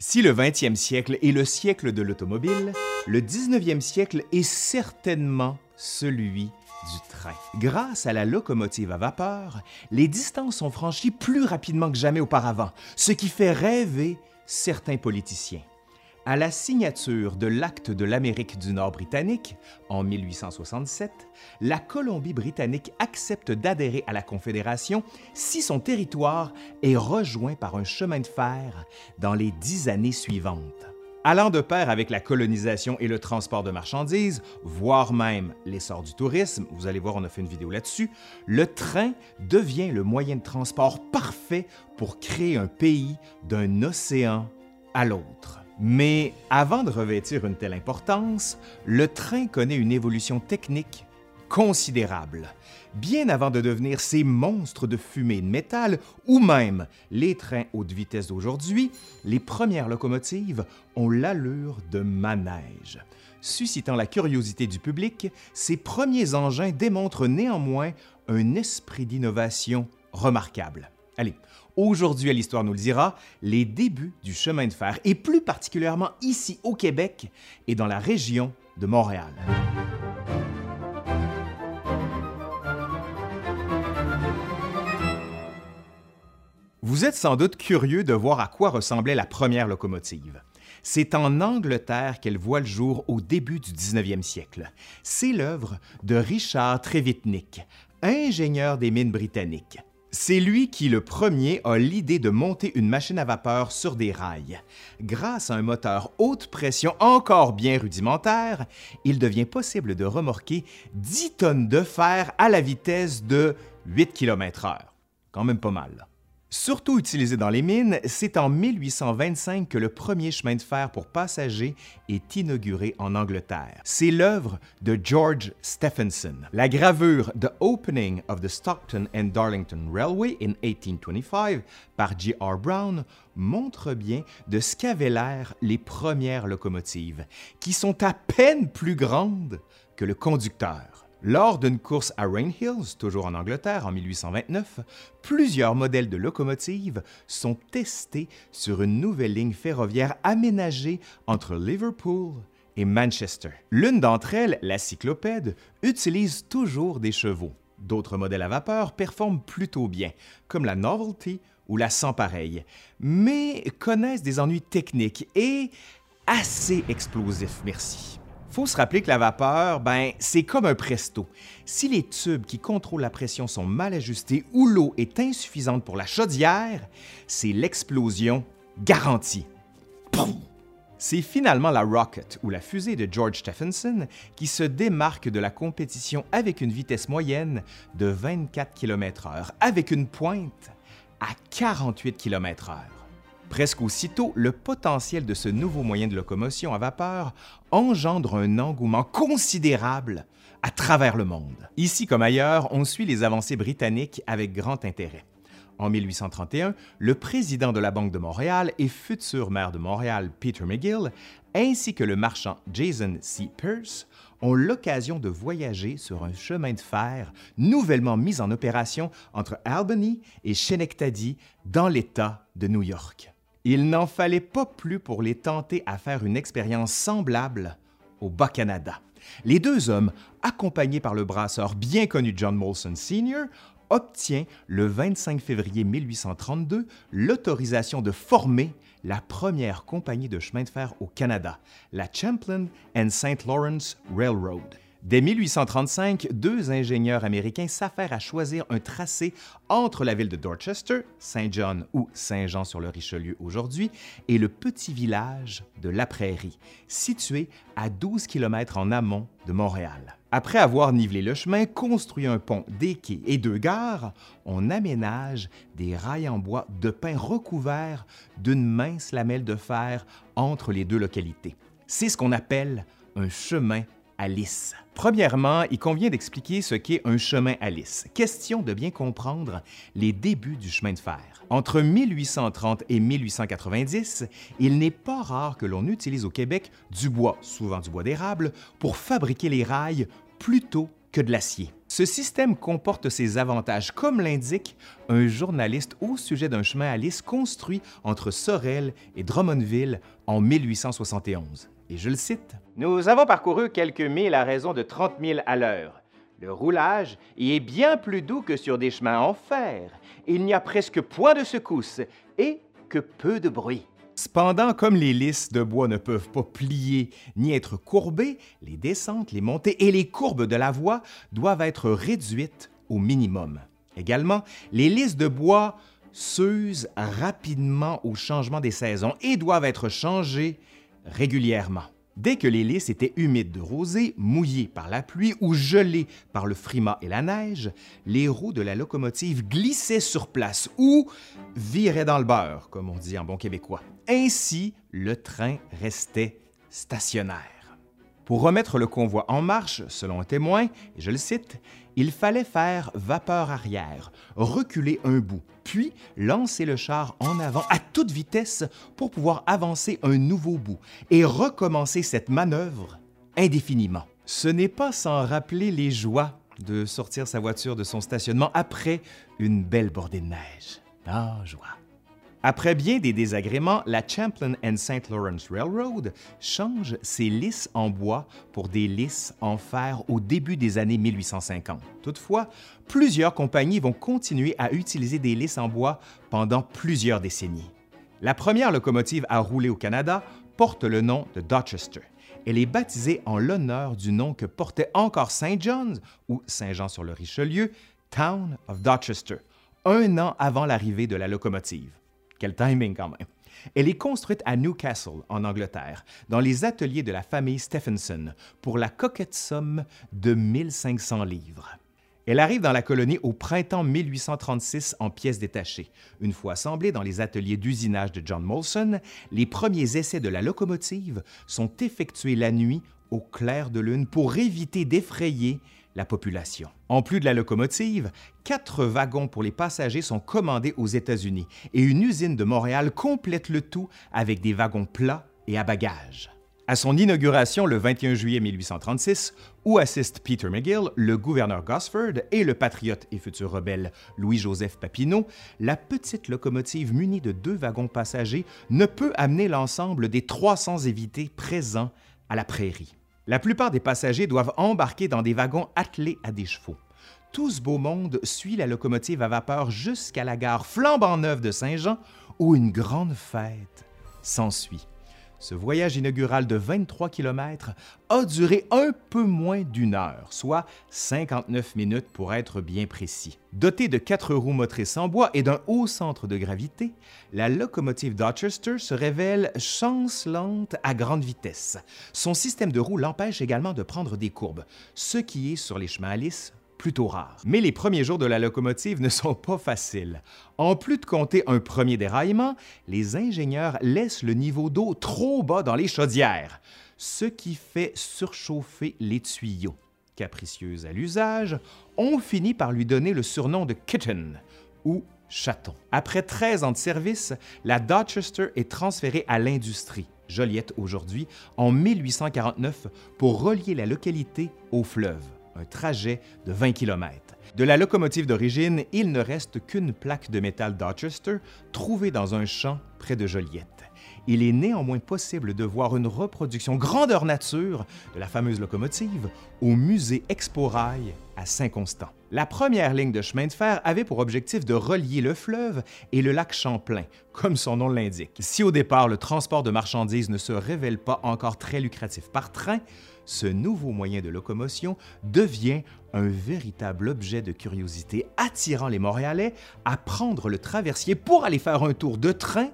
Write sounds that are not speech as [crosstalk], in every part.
Si le 20e siècle est le siècle de l'automobile, le 19e siècle est certainement celui du train. Grâce à la locomotive à vapeur, les distances sont franchies plus rapidement que jamais auparavant, ce qui fait rêver certains politiciens. À la signature de l'acte de l'Amérique du Nord britannique en 1867, la Colombie-Britannique accepte d'adhérer à la Confédération si son territoire est rejoint par un chemin de fer dans les dix années suivantes. Allant de pair avec la colonisation et le transport de marchandises, voire même l'essor du tourisme, vous allez voir, on a fait une vidéo là-dessus, le train devient le moyen de transport parfait pour créer un pays d'un océan à l'autre. Mais avant de revêtir une telle importance, le train connaît une évolution technique considérable. Bien avant de devenir ces monstres de fumée de métal, ou même les trains haute vitesse d'aujourd'hui, les premières locomotives ont l'allure de manège. Suscitant la curiosité du public, ces premiers engins démontrent néanmoins un esprit d'innovation remarquable. Allez, aujourd'hui à l'Histoire nous le dira, les débuts du chemin de fer, et plus particulièrement ici au Québec et dans la région de Montréal. Vous êtes sans doute curieux de voir à quoi ressemblait la première locomotive. C'est en Angleterre qu'elle voit le jour au début du 19e siècle. C'est l'œuvre de Richard Trevithick, ingénieur des mines britanniques. C'est lui qui, le premier, a l'idée de monter une machine à vapeur sur des rails. Grâce à un moteur haute pression encore bien rudimentaire, il devient possible de remorquer 10 tonnes de fer à la vitesse de 8 km/h. Quand même pas mal. Surtout utilisé dans les mines, c'est en 1825 que le premier chemin de fer pour passagers est inauguré en Angleterre. C'est l'œuvre de George Stephenson. La gravure The Opening of the Stockton and Darlington Railway in 1825 par J.R. Brown montre bien de ce qu'avaient l'air les premières locomotives, qui sont à peine plus grandes que le conducteur. Lors d'une course à Rain Hills, toujours en Angleterre, en 1829, plusieurs modèles de locomotives sont testés sur une nouvelle ligne ferroviaire aménagée entre Liverpool et Manchester. L'une d'entre elles, la cyclopède, utilise toujours des chevaux. D'autres modèles à vapeur performent plutôt bien, comme la Novelty ou la Sans Pareil, mais connaissent des ennuis techniques et assez explosifs, merci faut se rappeler que la vapeur, ben, c'est comme un presto. Si les tubes qui contrôlent la pression sont mal ajustés ou l'eau est insuffisante pour la chaudière, c'est l'explosion garantie. C'est finalement la Rocket ou la fusée de George Stephenson qui se démarque de la compétition avec une vitesse moyenne de 24 km/h, avec une pointe à 48 km/h. Presque aussitôt, le potentiel de ce nouveau moyen de locomotion à vapeur engendre un engouement considérable à travers le monde. Ici comme ailleurs, on suit les avancées britanniques avec grand intérêt. En 1831, le président de la Banque de Montréal et futur maire de Montréal, Peter McGill, ainsi que le marchand Jason C. Pierce, ont l'occasion de voyager sur un chemin de fer nouvellement mis en opération entre Albany et Schenectady dans l'État de New York. Il n'en fallait pas plus pour les tenter à faire une expérience semblable au Bas-Canada. Les deux hommes, accompagnés par le brasseur bien connu John Molson Sr., obtient le 25 février 1832 l'autorisation de former la première compagnie de chemin de fer au Canada, la Champlain and St. Lawrence Railroad. Dès 1835, deux ingénieurs américains s'affairent à choisir un tracé entre la ville de Dorchester, Saint-John ou Saint-Jean sur le Richelieu aujourd'hui, et le petit village de La Prairie, situé à 12 km en amont de Montréal. Après avoir nivelé le chemin, construit un pont, des quais et deux gares, on aménage des rails en bois de pin recouverts d'une mince lamelle de fer entre les deux localités. C'est ce qu'on appelle un chemin Alice. Premièrement, il convient d'expliquer ce qu'est un chemin Alice. Question de bien comprendre les débuts du chemin de fer. Entre 1830 et 1890, il n'est pas rare que l'on utilise au Québec du bois, souvent du bois d'érable, pour fabriquer les rails plutôt que de l'acier. Ce système comporte ses avantages, comme l'indique un journaliste au sujet d'un chemin à lisse construit entre Sorel et Drummondville en 1871. Et je le cite Nous avons parcouru quelques milles à raison de 30 000 à l'heure. Le roulage y est bien plus doux que sur des chemins en fer. Il n'y a presque point de secousse et que peu de bruit. Cependant, comme les lisses de bois ne peuvent pas plier ni être courbées, les descentes, les montées et les courbes de la voie doivent être réduites au minimum. Également, les lisses de bois s'usent rapidement au changement des saisons et doivent être changées régulièrement. Dès que les lys étaient humides de rosée, mouillées par la pluie ou gelées par le frima et la neige, les roues de la locomotive glissaient sur place ou viraient dans le beurre, comme on dit en bon québécois. Ainsi, le train restait stationnaire. Pour remettre le convoi en marche, selon un témoin, et je le cite, il fallait faire vapeur arrière, reculer un bout, puis lancer le char en avant à toute vitesse pour pouvoir avancer un nouveau bout et recommencer cette manœuvre indéfiniment. Ce n'est pas sans rappeler les joies de sortir sa voiture de son stationnement après une belle bordée de neige. Ah, joie. Après bien des désagréments, la Champlain and St. Lawrence Railroad change ses lisses en bois pour des lisses en fer au début des années 1850. Toutefois, plusieurs compagnies vont continuer à utiliser des lisses en bois pendant plusieurs décennies. La première locomotive à rouler au Canada porte le nom de Dorchester. Elle est baptisée en l'honneur du nom que portait encore Saint John's ou Saint-Jean sur le Richelieu, Town of Dorchester, un an avant l'arrivée de la locomotive. Quel timing quand même. Elle est construite à Newcastle, en Angleterre, dans les ateliers de la famille Stephenson, pour la coquette somme de 1500 livres. Elle arrive dans la colonie au printemps 1836 en pièces détachées. Une fois assemblée dans les ateliers d'usinage de John Molson, les premiers essais de la locomotive sont effectués la nuit au clair de lune pour éviter d'effrayer la population. En plus de la locomotive, quatre wagons pour les passagers sont commandés aux États-Unis et une usine de Montréal complète le tout avec des wagons plats et à bagages. À son inauguration le 21 juillet 1836, où assistent Peter McGill, le gouverneur Gosford et le patriote et futur rebelle Louis-Joseph Papineau, la petite locomotive munie de deux wagons passagers ne peut amener l'ensemble des 300 évités présents à la prairie. La plupart des passagers doivent embarquer dans des wagons attelés à des chevaux. Tout ce beau monde suit la locomotive à vapeur jusqu'à la gare flambant neuve de Saint-Jean, où une grande fête s'ensuit. Ce voyage inaugural de 23 km a duré un peu moins d'une heure, soit 59 minutes pour être bien précis. Dotée de quatre roues motrices en bois et d'un haut centre de gravité, la locomotive Dorchester se révèle chancelante à grande vitesse. Son système de roues l'empêche également de prendre des courbes, ce qui est sur les chemins à lisse plutôt rare. Mais les premiers jours de la locomotive ne sont pas faciles. En plus de compter un premier déraillement, les ingénieurs laissent le niveau d'eau trop bas dans les chaudières, ce qui fait surchauffer les tuyaux. Capricieuse à l'usage, on finit par lui donner le surnom de Kitten ou chaton. Après 13 ans de service, la Dorchester est transférée à l'industrie, Joliette aujourd'hui, en 1849 pour relier la localité au fleuve un trajet de 20 km. De la locomotive d'origine, il ne reste qu'une plaque de métal Dorchester trouvée dans un champ près de Joliette. Il est néanmoins possible de voir une reproduction grandeur nature de la fameuse locomotive au musée Expo Rail à Saint-Constant. La première ligne de chemin de fer avait pour objectif de relier le fleuve et le lac Champlain, comme son nom l'indique. Si au départ le transport de marchandises ne se révèle pas encore très lucratif par train, ce nouveau moyen de locomotion devient un véritable objet de curiosité attirant les Montréalais à prendre le traversier pour aller faire un tour de train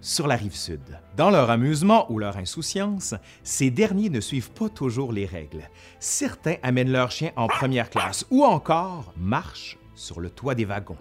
sur la rive sud. Dans leur amusement ou leur insouciance, ces derniers ne suivent pas toujours les règles. Certains amènent leurs chiens en première classe ou encore marchent sur le toit des wagons.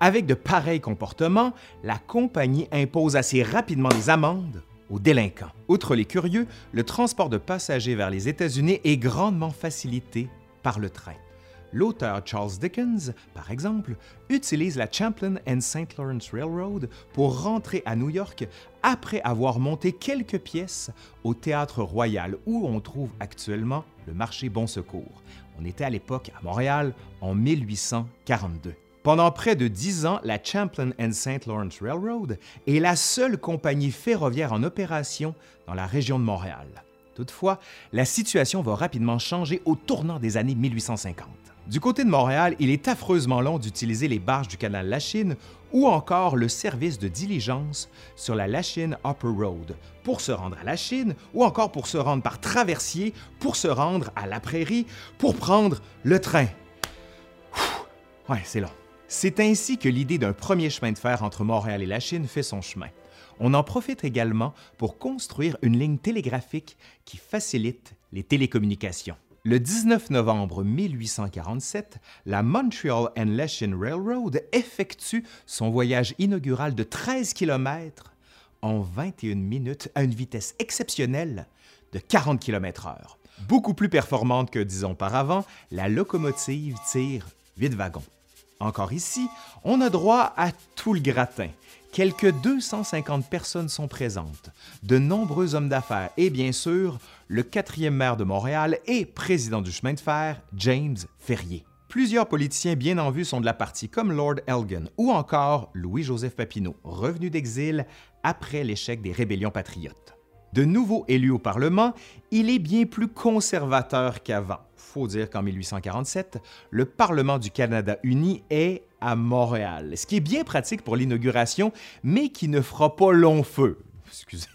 Avec de pareils comportements, la compagnie impose assez rapidement des amendes aux délinquants. Outre les curieux, le transport de passagers vers les États-Unis est grandement facilité par le train. L'auteur Charles Dickens, par exemple, utilise la Champlain and St. Lawrence Railroad pour rentrer à New York après avoir monté quelques pièces au Théâtre Royal où on trouve actuellement le marché Bon Secours. On était à l'époque à Montréal en 1842. Pendant près de dix ans, la Champlain and St. Lawrence Railroad est la seule compagnie ferroviaire en opération dans la région de Montréal. Toutefois, la situation va rapidement changer au tournant des années 1850. Du côté de Montréal, il est affreusement long d'utiliser les barges du canal Lachine ou encore le service de diligence sur la Lachine Upper Road pour se rendre à Lachine ou encore pour se rendre par traversier, pour se rendre à la prairie, pour prendre le train. Ouais, c'est long. C'est ainsi que l'idée d'un premier chemin de fer entre Montréal et Lachine fait son chemin. On en profite également pour construire une ligne télégraphique qui facilite les télécommunications. Le 19 novembre 1847, la Montreal and Lachine Railroad effectue son voyage inaugural de 13 km en 21 minutes à une vitesse exceptionnelle de 40 km/h. Beaucoup plus performante que dix auparavant, la locomotive tire 8 wagons. Encore ici, on a droit à tout le gratin. Quelques 250 personnes sont présentes, de nombreux hommes d'affaires et bien sûr le quatrième maire de Montréal et président du chemin de fer, James Ferrier. Plusieurs politiciens bien en vue sont de la partie comme Lord Elgin ou encore Louis-Joseph Papineau, revenu d'exil après l'échec des rébellions patriotes. De nouveau élu au Parlement, il est bien plus conservateur qu'avant. Faut dire qu'en 1847, le Parlement du Canada uni est à Montréal, ce qui est bien pratique pour l'inauguration, mais qui ne fera pas long feu. [laughs] Excusez,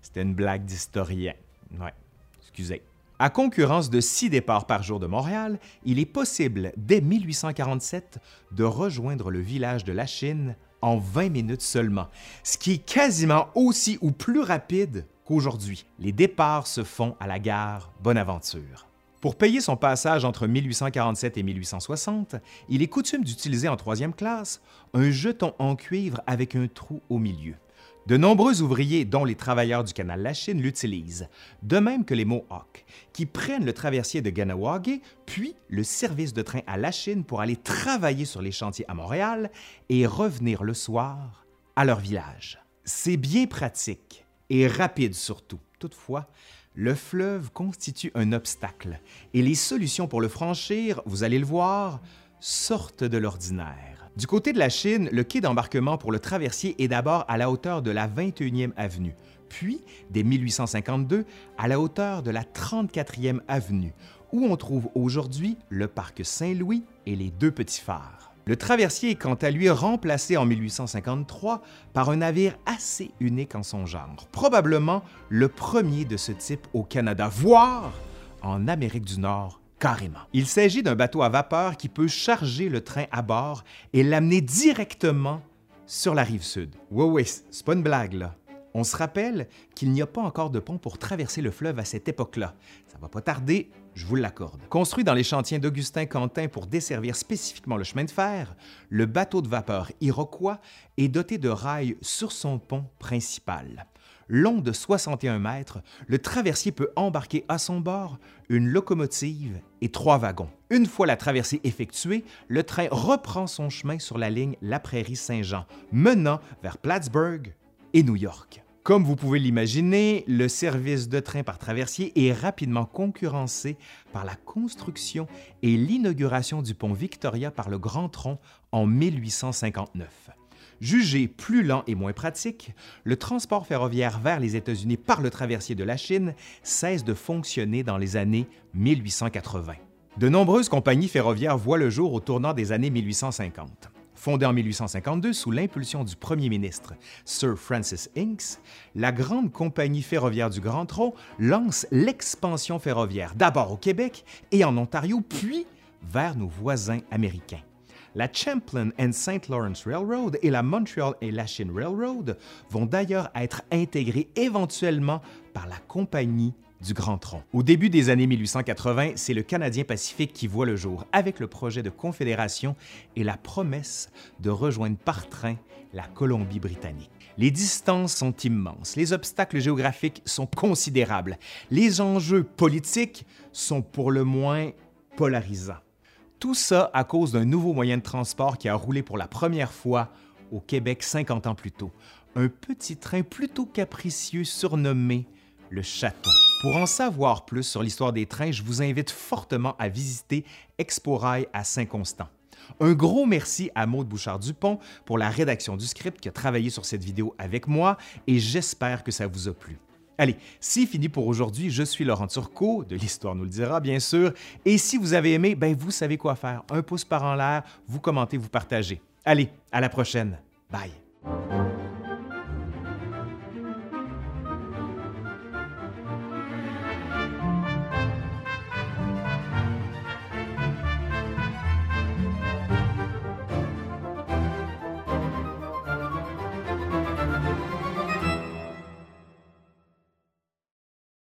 c'était une blague d'historien. Ouais, excusez. À concurrence de six départs par jour de Montréal, il est possible, dès 1847, de rejoindre le village de la Chine en 20 minutes seulement, ce qui est quasiment aussi ou plus rapide qu'aujourd'hui. Les départs se font à la gare Bonaventure. Pour payer son passage entre 1847 et 1860, il est coutume d'utiliser en troisième classe un jeton en cuivre avec un trou au milieu. De nombreux ouvriers, dont les travailleurs du canal La Chine, l'utilisent, de même que les Mohawks, qui prennent le traversier de Ganawagé, puis le service de train à La Chine pour aller travailler sur les chantiers à Montréal et revenir le soir à leur village. C'est bien pratique et rapide surtout. Toutefois, le fleuve constitue un obstacle et les solutions pour le franchir, vous allez le voir, sortent de l'ordinaire. Du côté de la Chine, le quai d'embarquement pour le traversier est d'abord à la hauteur de la 21e avenue, puis, dès 1852, à la hauteur de la 34e avenue, où on trouve aujourd'hui le parc Saint-Louis et les deux petits phares. Le traversier est quant à lui remplacé en 1853 par un navire assez unique en son genre, probablement le premier de ce type au Canada, voire en Amérique du Nord carrément. Il s'agit d'un bateau à vapeur qui peut charger le train à bord et l'amener directement sur la rive sud. Oui, oui, c'est pas une blague là. On se rappelle qu'il n'y a pas encore de pont pour traverser le fleuve à cette époque-là. Ça va pas tarder, je vous l'accorde. Construit dans les chantiers d'Augustin Quentin pour desservir spécifiquement le chemin de fer, le bateau de vapeur Iroquois est doté de rails sur son pont principal. Long de 61 mètres, le traversier peut embarquer à son bord une locomotive et trois wagons. Une fois la traversée effectuée, le train reprend son chemin sur la ligne La Prairie-Saint-Jean, menant vers Plattsburgh et New York. Comme vous pouvez l'imaginer, le service de train par traversier est rapidement concurrencé par la construction et l'inauguration du pont Victoria par le Grand Tronc en 1859. Jugé plus lent et moins pratique, le transport ferroviaire vers les États-Unis par le traversier de la Chine cesse de fonctionner dans les années 1880. De nombreuses compagnies ferroviaires voient le jour au tournant des années 1850. Fondée en 1852 sous l'impulsion du premier ministre Sir Francis Inks, la grande compagnie ferroviaire du Grand Tronc lance l'expansion ferroviaire d'abord au Québec et en Ontario, puis vers nos voisins américains. La Champlain and St. Lawrence Railroad et la Montreal Lachine Railroad vont d'ailleurs être intégrées éventuellement par la Compagnie Au début des années 1880, c'est le Canadien Pacifique qui voit le jour avec le projet de confédération et la promesse de rejoindre par train la Colombie-Britannique. Les distances sont immenses, les obstacles géographiques sont considérables, les enjeux politiques sont pour le moins polarisants. Tout ça à cause d'un nouveau moyen de transport qui a roulé pour la première fois au Québec 50 ans plus tôt. Un petit train plutôt capricieux surnommé le Chaton. Pour en savoir plus sur l'histoire des trains, je vous invite fortement à visiter Exporail à Saint-Constant. Un gros merci à Maude Bouchard-Dupont pour la rédaction du script qui a travaillé sur cette vidéo avec moi et j'espère que ça vous a plu. Allez, c'est fini pour aujourd'hui. Je suis Laurent Turcot, de l'Histoire nous le dira, bien sûr. Et si vous avez aimé, ben vous savez quoi faire. Un pouce par en l'air, vous commentez, vous partagez. Allez, à la prochaine. Bye.